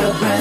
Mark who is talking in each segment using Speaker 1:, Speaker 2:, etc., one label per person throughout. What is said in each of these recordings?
Speaker 1: your breath,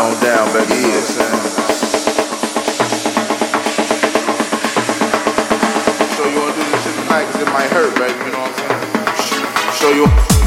Speaker 1: on
Speaker 2: down, baby. Yeah. You you wanna do this shit tonight, cause it might hurt, baby, you know what I'm saying? Show you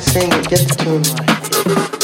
Speaker 3: sing it, get the tune right.